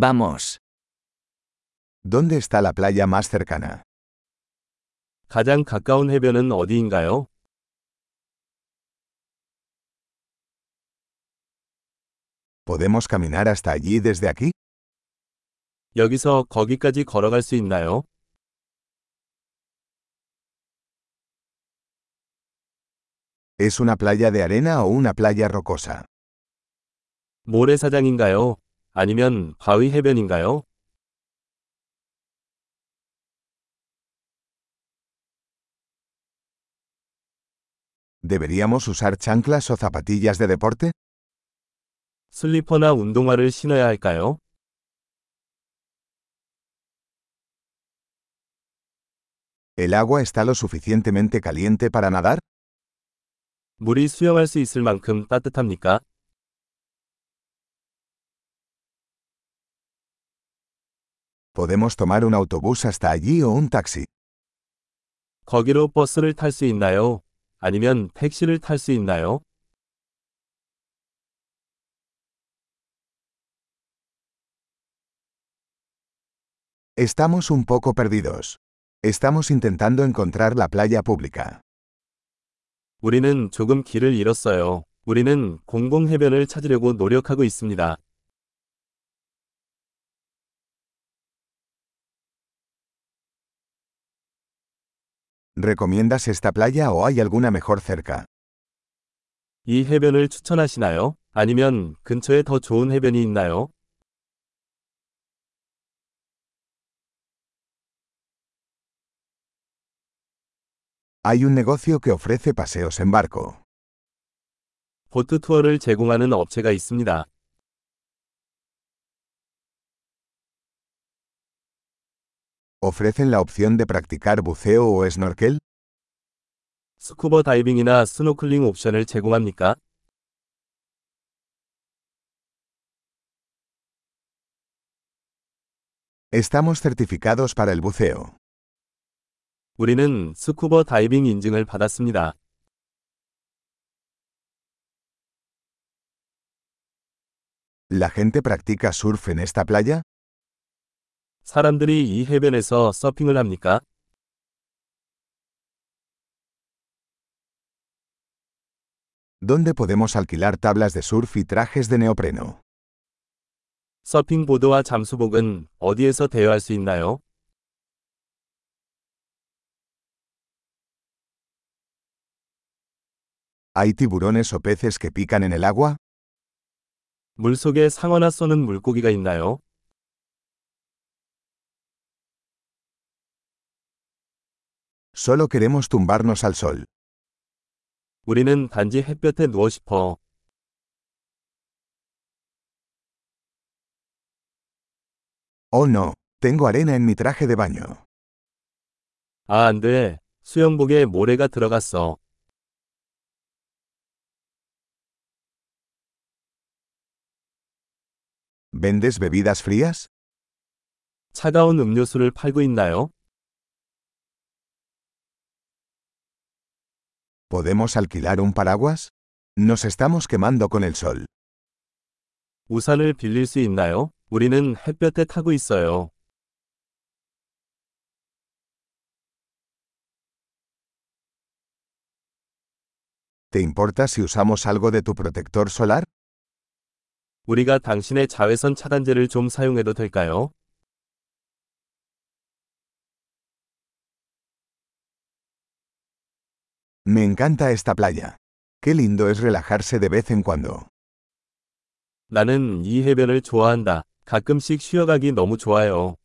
Vamos. ¿Dónde está la playa más cercana? 가장 가까운 해변은 어디인가요? ¿Podemos caminar hasta allí desde aquí? 여기서 거기까지 걸어갈 수 있나요? ¿Es una playa de arena o una playa rocosa? 모래사장인가요? 아니면 바위 해변인가요? ¿Deberíamos usar chanclas o zapatillas de deporte? 슬리퍼나 운동화를 신어야 할까요? ¿El agua está lo suficientemente caliente para nadar? 물이 수영할 수 있을 만큼 따뜻합니까? ¿Podemos tomar un autobús hasta allí o un taxi? 거기로 버스를 탈 수 있나요? 아니면 택시를 탈 수 있나요? Estamos un poco perdidos. Estamos intentando encontrar la playa pública. 우리는 조금 길을 잃었어요. 우리는 공공 해변을 찾으려고 노력하고 있습니다. ¿Recomiendas esta playa o hay alguna mejor cerca? 이 해변을 추천하시나요? 아니면 근처에 더 좋은 해변이 있나요? Hay un negocio que ofrece paseos en barco. 보트 투어를 제공하는 업체가 있습니다. ¿Ofrecen la opción de practicar buceo o snorkel? 스쿠버 다이빙이나 스노클링 옵션을 제공합니까? Estamos certificados para el buceo. 우리는 스쿠버 다이빙 인증을 받았습니다. ¿La gente practica surf en esta playa? 사람들이 이 해변에서 서핑을 합니까? ¿Dónde podemos alquilar tablas de surf y trajes de neopreno? 서핑 보드와 잠수복은 어디에서 대여할 수 있나요? ¿Hay tiburones o peces que pican en el agua? 물속에 상어나 쏘는 물고기가 있나요? Solo queremos tumbarnos al sol. 우리는 단지 햇볕에 누워 싶어. Oh no, tengo arena en mi traje de baño. 아, 안 돼. 수영복에 모래가 들어갔어. ¿Vendes bebidas frías? 차가운 음료수를 팔고 있나요? ¿Podemos alquilar un paraguas? Nos estamos quemando con el sol. 우산을 빌릴 수 있나요? 우리는 햇볕에 타고 있어요. ¿Te importa si usamos algo de tu protector solar? 우리가 당신의 자외선 차단제를 좀 사용해도 될까요? Me encanta esta playa. Qué lindo es relajarse de vez en cuando. 나는 이 해변을 좋아한다. 가끔씩 쉬어가기 너무 좋아요.